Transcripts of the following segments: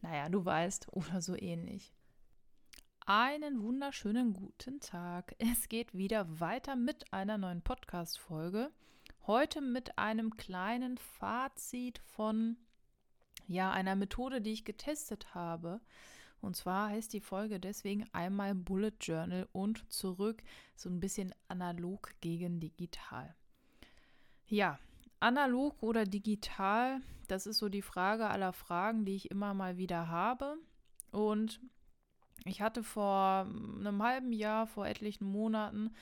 naja, du weißt, oder so ähnlich. Einen wunderschönen guten Tag. Es geht wieder weiter mit einer neuen Podcast-Folge. Heute mit einem kleinen Fazit von ja, einer Methode, die ich getestet habe. Und zwar heißt die Folge deswegen einmal Bullet Journal und zurück so ein bisschen analog gegen digital. Ja, Analog oder digital, das ist so die Frage aller Fragen, die ich immer mal wieder habe. Und ich hatte vor einem halben Jahr, vor etlichen Monaten,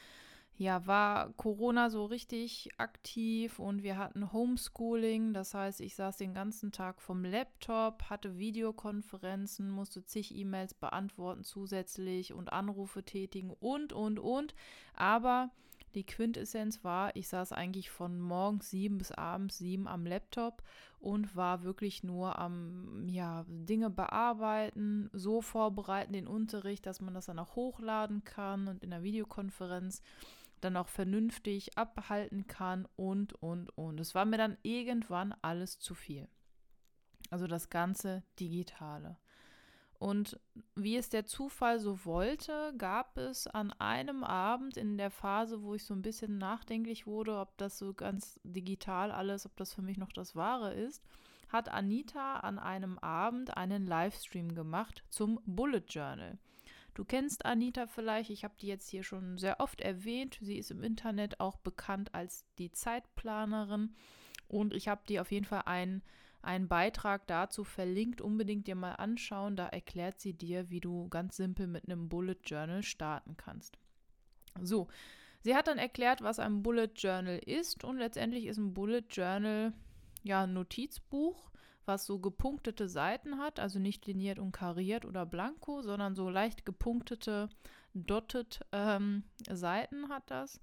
ja, war Corona so richtig aktiv und wir hatten Homeschooling. Das heißt, ich saß den ganzen Tag vom Laptop, hatte Videokonferenzen, musste zig E-Mails beantworten zusätzlich und Anrufe tätigen und, und, und. Aber die Quintessenz war, ich saß eigentlich von morgens sieben bis abends sieben am Laptop und war wirklich nur am, ja, Dinge bearbeiten, so vorbereiten, den Unterricht, dass man das dann auch hochladen kann und in der Videokonferenz dann auch vernünftig abhalten kann und, und, und. Es war mir dann irgendwann alles zu viel. Also das ganze Digitale. Und wie es der Zufall so wollte, gab es an einem Abend in der Phase, wo ich so ein bisschen nachdenklich wurde, ob das so ganz digital alles, ob das für mich noch das Wahre ist, hat Anita an einem Abend einen Livestream gemacht zum Bullet Journal. Du kennst Anita vielleicht, ich habe die jetzt hier schon sehr oft erwähnt. Sie ist im Internet auch bekannt als die Zeitplanerin und ich habe dir auf jeden Fall einen einen Beitrag dazu verlinkt, unbedingt dir mal anschauen. Da erklärt sie dir, wie du ganz simpel mit einem Bullet Journal starten kannst. So, sie hat dann erklärt, was ein Bullet Journal ist und letztendlich ist ein Bullet Journal ja ein Notizbuch, was so gepunktete Seiten hat, also nicht liniert und kariert oder blanko, sondern so leicht gepunktete, dotted ähm, Seiten hat das.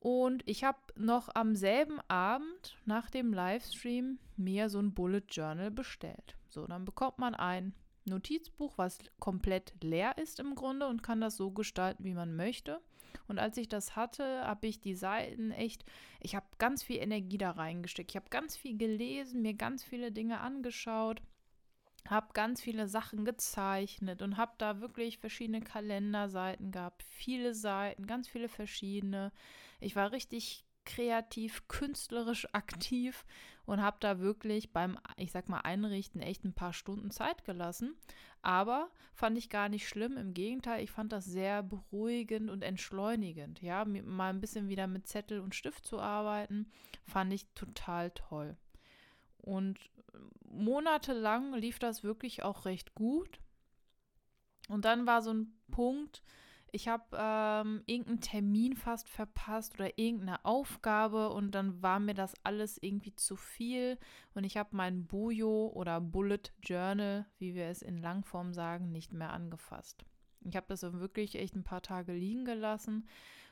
Und ich habe noch am selben Abend nach dem Livestream mir so ein Bullet Journal bestellt. So, dann bekommt man ein Notizbuch, was komplett leer ist im Grunde und kann das so gestalten, wie man möchte. Und als ich das hatte, habe ich die Seiten echt, ich habe ganz viel Energie da reingesteckt. Ich habe ganz viel gelesen, mir ganz viele Dinge angeschaut habe ganz viele Sachen gezeichnet und habe da wirklich verschiedene Kalenderseiten gehabt, viele Seiten, ganz viele verschiedene. Ich war richtig kreativ, künstlerisch aktiv und habe da wirklich beim, ich sag mal, Einrichten echt ein paar Stunden Zeit gelassen. Aber fand ich gar nicht schlimm. Im Gegenteil, ich fand das sehr beruhigend und entschleunigend. Ja, mal ein bisschen wieder mit Zettel und Stift zu arbeiten, fand ich total toll. Und monatelang lief das wirklich auch recht gut. Und dann war so ein Punkt, ich habe ähm, irgendeinen Termin fast verpasst oder irgendeine Aufgabe und dann war mir das alles irgendwie zu viel und ich habe mein Bujo oder Bullet Journal, wie wir es in Langform sagen, nicht mehr angefasst. Ich habe das wirklich echt ein paar Tage liegen gelassen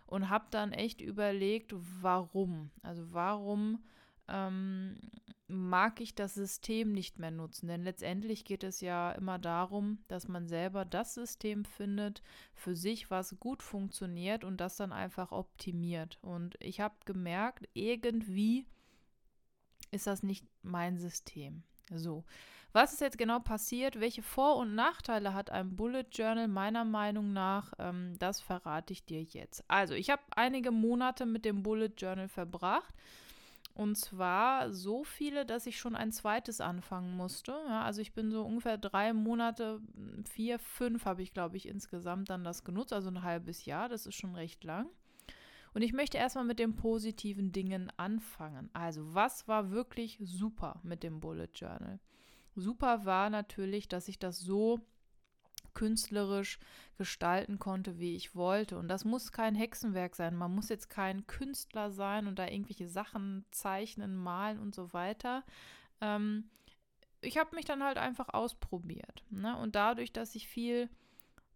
und habe dann echt überlegt, warum. Also warum ähm, mag ich das System nicht mehr nutzen. Denn letztendlich geht es ja immer darum, dass man selber das System findet für sich, was gut funktioniert und das dann einfach optimiert. Und ich habe gemerkt, irgendwie ist das nicht mein System. So, was ist jetzt genau passiert? Welche Vor- und Nachteile hat ein Bullet Journal meiner Meinung nach? Ähm, das verrate ich dir jetzt. Also, ich habe einige Monate mit dem Bullet Journal verbracht und zwar so viele, dass ich schon ein zweites anfangen musste. Ja, also ich bin so ungefähr drei Monate, vier, fünf habe ich, glaube ich, insgesamt dann das genutzt, also ein halbes Jahr. Das ist schon recht lang. Und ich möchte erstmal mit den positiven Dingen anfangen. Also, was war wirklich super mit dem Bullet Journal? Super war natürlich, dass ich das so künstlerisch gestalten konnte, wie ich wollte. Und das muss kein Hexenwerk sein. Man muss jetzt kein Künstler sein und da irgendwelche Sachen zeichnen, malen und so weiter. Ähm, ich habe mich dann halt einfach ausprobiert. Ne? Und dadurch, dass ich viel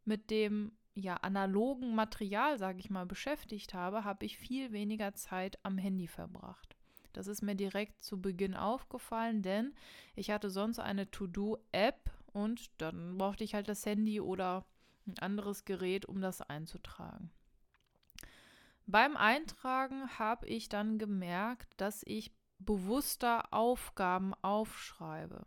mit dem ja, analogen Material, sage ich mal, beschäftigt habe, habe ich viel weniger Zeit am Handy verbracht. Das ist mir direkt zu Beginn aufgefallen, denn ich hatte sonst eine To-Do-App und dann brauchte ich halt das Handy oder ein anderes Gerät, um das einzutragen. Beim Eintragen habe ich dann gemerkt, dass ich bewusster Aufgaben aufschreibe.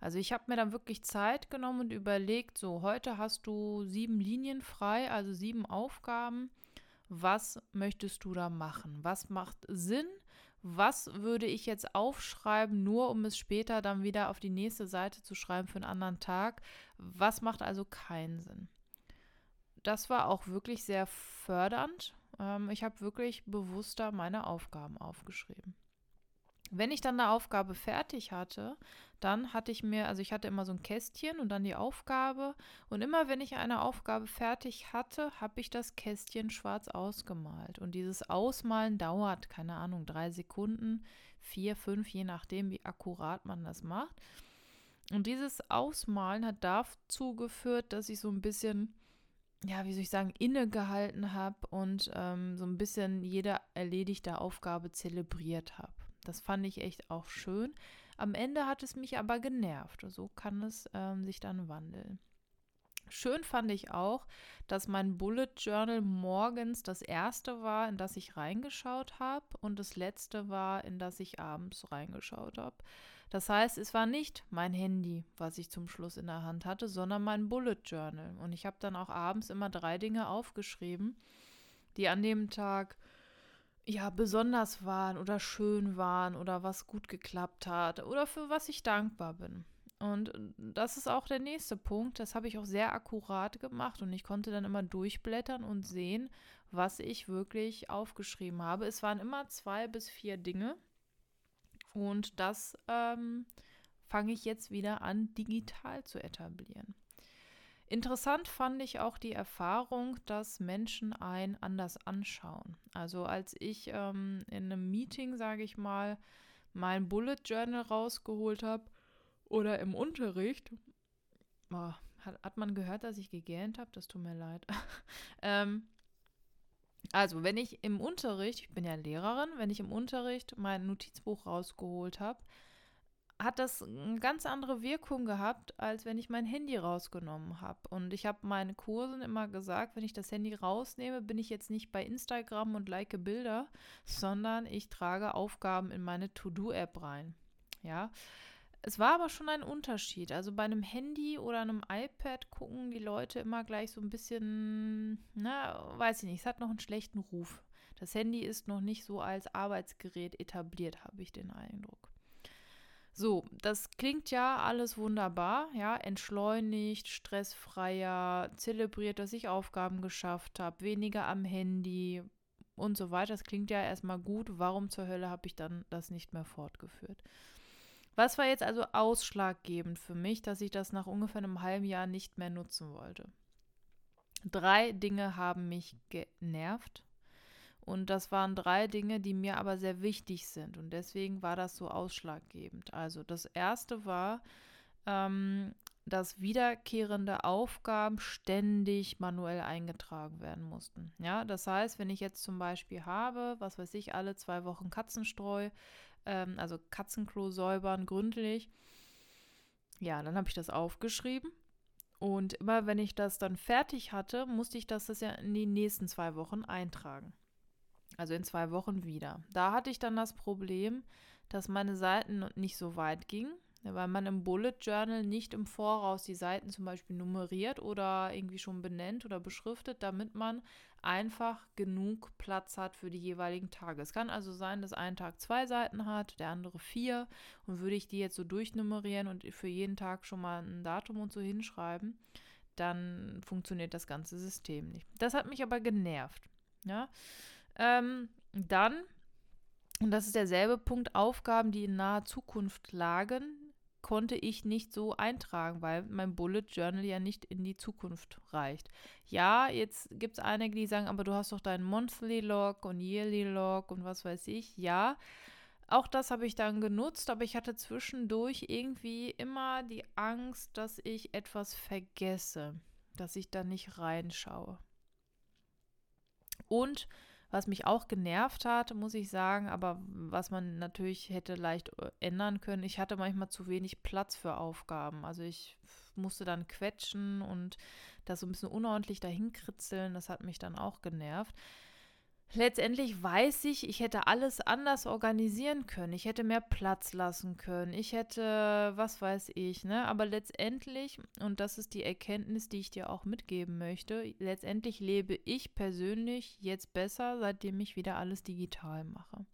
Also ich habe mir dann wirklich Zeit genommen und überlegt, so heute hast du sieben Linien frei, also sieben Aufgaben. Was möchtest du da machen? Was macht Sinn? Was würde ich jetzt aufschreiben, nur um es später dann wieder auf die nächste Seite zu schreiben für einen anderen Tag? Was macht also keinen Sinn? Das war auch wirklich sehr fördernd. Ähm, ich habe wirklich bewusster meine Aufgaben aufgeschrieben. Wenn ich dann eine Aufgabe fertig hatte, dann hatte ich mir, also ich hatte immer so ein Kästchen und dann die Aufgabe. Und immer wenn ich eine Aufgabe fertig hatte, habe ich das Kästchen schwarz ausgemalt. Und dieses Ausmalen dauert, keine Ahnung, drei Sekunden, vier, fünf, je nachdem, wie akkurat man das macht. Und dieses Ausmalen hat dazu geführt, dass ich so ein bisschen, ja, wie soll ich sagen, innegehalten habe und ähm, so ein bisschen jede erledigte Aufgabe zelebriert habe. Das fand ich echt auch schön. Am Ende hat es mich aber genervt. So kann es ähm, sich dann wandeln. Schön fand ich auch, dass mein Bullet Journal morgens das erste war, in das ich reingeschaut habe und das letzte war, in das ich abends reingeschaut habe. Das heißt, es war nicht mein Handy, was ich zum Schluss in der Hand hatte, sondern mein Bullet Journal. Und ich habe dann auch abends immer drei Dinge aufgeschrieben, die an dem Tag ja, besonders waren oder schön waren oder was gut geklappt hat oder für was ich dankbar bin. Und das ist auch der nächste Punkt. Das habe ich auch sehr akkurat gemacht und ich konnte dann immer durchblättern und sehen, was ich wirklich aufgeschrieben habe. Es waren immer zwei bis vier Dinge und das ähm, fange ich jetzt wieder an, digital zu etablieren. Interessant fand ich auch die Erfahrung, dass Menschen einen anders anschauen. Also als ich ähm, in einem Meeting, sage ich mal, mein Bullet Journal rausgeholt habe oder im Unterricht, oh, hat, hat, man gehört, dass ich gegähnt habe? Das tut mir leid. ähm, also, wenn ich im Unterricht, ich bin ja Lehrerin, wenn ich im Unterricht mein Notizbuch rausgeholt habe, hat das eine ganz andere Wirkung gehabt, als wenn ich mein Handy rausgenommen habe. Und ich habe meinen Kursen immer gesagt, wenn ich das Handy rausnehme, bin ich jetzt nicht bei Instagram und like Bilder, sondern ich trage Aufgaben in meine To-Do-App rein. Ja. Es war aber schon ein Unterschied. Also bei einem Handy oder einem iPad gucken die Leute immer gleich so ein bisschen, na, weiß ich nicht, es hat noch einen schlechten Ruf. Das Handy ist noch nicht so als Arbeitsgerät etabliert, habe ich den Eindruck. So, das klingt ja alles wunderbar, ja, entschleunigt, stressfreier, zelebriert, dass ich Aufgaben geschafft habe, weniger am Handy und so weiter. Das klingt ja erstmal gut. Warum zur Hölle habe ich dann das nicht mehr fortgeführt? Was war jetzt also ausschlaggebend für mich, dass ich das nach ungefähr einem halben Jahr nicht mehr nutzen wollte? Drei Dinge haben mich genervt und das waren drei Dinge, die mir aber sehr wichtig sind. Und deswegen war das so ausschlaggebend. Also das erste war, ähm, dass wiederkehrende Aufgaben ständig manuell eingetragen werden mussten. Ja, das heißt, wenn ich jetzt zum Beispiel habe, was weiß ich, alle zwei Wochen Katzenstreu, ähm, also Katzenklo säubern gründlich, ja, dann habe ich das aufgeschrieben. Und immer wenn ich das dann fertig hatte, musste ich das, das ja in die nächsten zwei Wochen eintragen. Also in zwei Wochen wieder. Da hatte ich dann das Problem, dass meine Seiten nicht so weit gingen, weil man im Bullet Journal nicht im Voraus die Seiten zum Beispiel nummeriert oder irgendwie schon benennt oder beschriftet, damit man einfach genug Platz hat für die jeweiligen Tage. Es kann also sein, dass ein Tag zwei Seiten hat, der andere vier. Und würde ich die jetzt so durchnummerieren und für jeden Tag schon mal ein Datum und so hinschreiben, dann funktioniert das ganze System nicht. Das hat mich aber genervt. Ja, ähm, dann, und das ist derselbe Punkt, Aufgaben, die in naher Zukunft lagen, konnte ich nicht so eintragen, weil mein Bullet Journal ja nicht in die Zukunft reicht. Ja, jetzt gibt es einige, die sagen, aber du hast doch deinen Monthly Log und Yearly Log und was weiß ich. Ja, auch das habe ich dann genutzt, aber ich hatte zwischendurch irgendwie immer die Angst, dass ich etwas vergesse, dass ich da nicht reinschaue. Und was mich auch genervt hat, muss ich sagen, aber was man natürlich hätte leicht äh, ändern können, ich hatte manchmal zu wenig Platz für Aufgaben. Also ich musste dann quetschen und das so ein bisschen unordentlich dahin kritzeln, das hat mich dann auch genervt. Letztendlich weiß ich, ich hätte alles anders organisieren können. Ich hätte mehr Platz lassen können. Ich hätte, was weiß ich, ne? Aber letztendlich, und das ist die Erkenntnis, die ich dir auch mitgeben möchte, letztendlich lebe ich persönlich jetzt besser, seitdem ich wieder alles digital mache.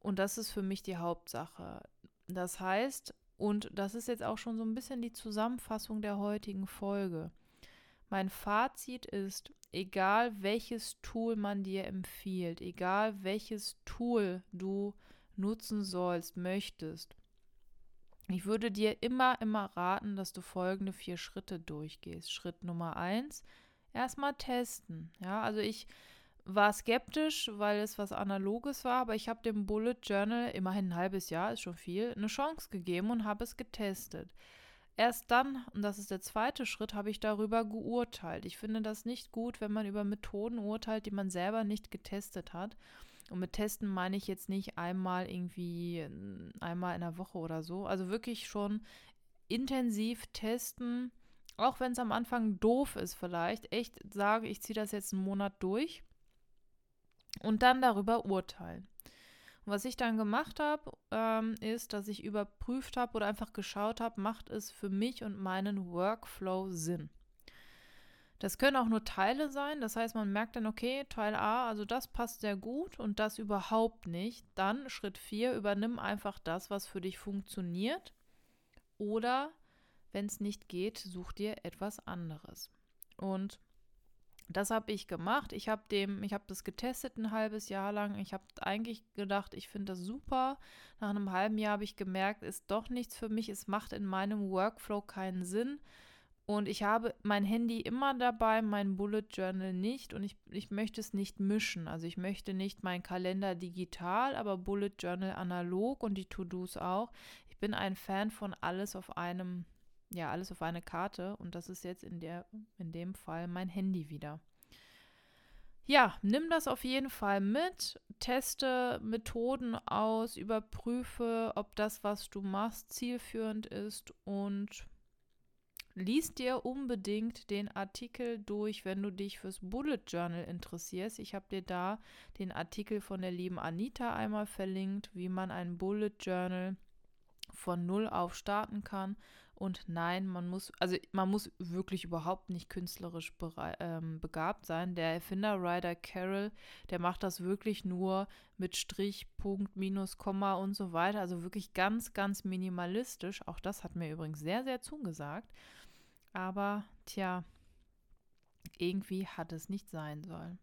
Und das ist für mich die Hauptsache. Das heißt, und das ist jetzt auch schon so ein bisschen die Zusammenfassung der heutigen Folge. Mein Fazit ist, egal welches Tool man dir empfiehlt, egal welches Tool du nutzen sollst, möchtest, ich würde dir immer, immer raten, dass du folgende vier Schritte durchgehst. Schritt Nummer eins, erstmal testen. Ja, also ich war skeptisch, weil es was Analoges war, aber ich habe dem Bullet Journal, immerhin ein halbes Jahr, ist schon viel, eine Chance gegeben und habe es getestet. Erst dann, und das ist der zweite Schritt, habe ich darüber geurteilt. Ich finde das nicht gut, wenn man über Methoden urteilt, die man selber nicht getestet hat. Und mit Testen meine ich jetzt nicht einmal irgendwie einmal in der Woche oder so. Also wirklich schon intensiv testen, auch wenn es am Anfang doof ist vielleicht. Echt sage, ich ziehe das jetzt einen Monat durch und dann darüber urteilen. Und was ich dann gemacht habe, ähm, ist, dass ich überprüft habe oder einfach geschaut habe, macht es für mich und meinen Workflow Sinn. Das können auch nur Teile sein. Das heißt, man merkt dann, okay, Teil A, also das passt sehr gut und das überhaupt nicht. Dann Schritt 4, übernimm einfach das, was für dich funktioniert. Oder wenn es nicht geht, such dir etwas anderes. Und das habe ich gemacht. Ich habe dem, ich habe das getestet ein halbes Jahr lang. Ich habe eigentlich gedacht, ich finde das super. Nach einem halben Jahr habe ich gemerkt, ist doch nichts für mich. Es macht in meinem Workflow keinen Sinn. Und ich habe mein Handy immer dabei, mein Bullet Journal nicht. Und ich, ich möchte es nicht mischen. Also ich möchte nicht meinen Kalender digital, aber Bullet Journal analog und die To-Dos auch. Ich bin ein Fan von alles auf einem ja, alles auf eine Karte und das ist jetzt in, der, in dem Fall mein Handy wieder. Ja, nimm das auf jeden Fall mit, teste Methoden aus, überprüfe, ob das, was du machst, zielführend ist und lies dir unbedingt den Artikel durch, wenn du dich fürs Bullet Journal interessierst. Ich habe dir da den Artikel von der lieben Anita einmal verlinkt, wie man ein Bullet Journal von null auf starten kann und nein, man muss, also man muss wirklich überhaupt nicht künstlerisch ähm, begabt sein. Der Erfinder Ryder Carroll, der macht das wirklich nur mit Strich, Punkt, Minus, Komma und so weiter. Also wirklich ganz, ganz minimalistisch. Auch das hat mir übrigens sehr, sehr zugesagt. Aber tja, irgendwie hat es nicht sein sollen.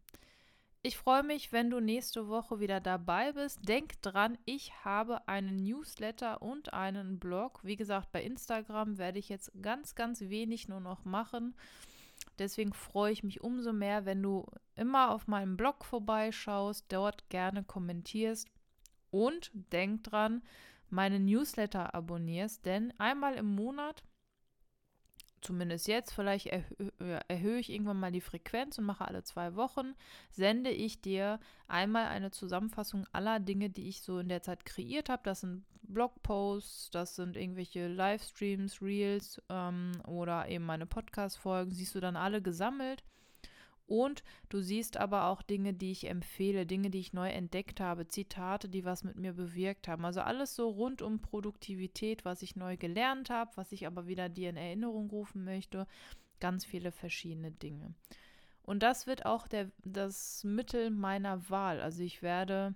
Ich freue mich, wenn du nächste Woche wieder dabei bist. Denk dran, ich habe einen Newsletter und einen Blog. Wie gesagt, bei Instagram werde ich jetzt ganz, ganz wenig nur noch machen. Deswegen freue ich mich umso mehr, wenn du immer auf meinem Blog vorbeischaust, dort gerne kommentierst und denk dran, meine Newsletter abonnierst, denn einmal im Monat zumindest jetzt, vielleicht erhö erhöhe ich irgendwann mal die Frequenz und mache alle zwei Wochen, sende ich dir einmal eine Zusammenfassung aller Dinge, die ich so in der Zeit kreiert habe. Das sind Blogposts, das sind irgendwelche Livestreams, Reels ähm, oder eben meine Podcast-Folgen. Siehst du dann alle gesammelt und du siehst aber auch Dinge, die ich empfehle, Dinge, die ich neu entdeckt habe, Zitate, die was mit mir bewirkt haben. Also alles so rund um Produktivität, was ich neu gelernt habe, was ich aber wieder dir in Erinnerung rufen möchte. Ganz viele verschiedene Dinge. Und das wird auch der, das Mittel meiner Wahl. Also ich werde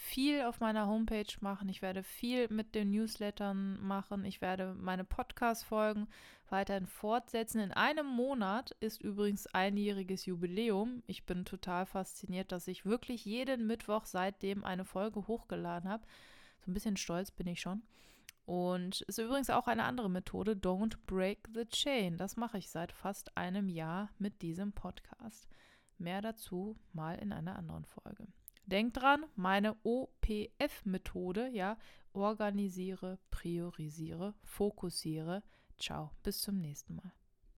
viel auf meiner Homepage machen. Ich werde viel mit den Newslettern machen. Ich werde meine Podcast-Folgen weiterhin fortsetzen. In einem Monat ist übrigens einjähriges Jubiläum. Ich bin total fasziniert, dass ich wirklich jeden Mittwoch seitdem eine Folge hochgeladen habe. So ein bisschen stolz bin ich schon. Und ist übrigens auch eine andere Methode, Don't Break the Chain. Das mache ich seit fast einem Jahr mit diesem Podcast. Mehr dazu mal in einer anderen Folge. Denk dran, meine OPF-Methode, ja, organisiere, priorisiere, fokussiere. Ciao, bis zum nächsten Mal.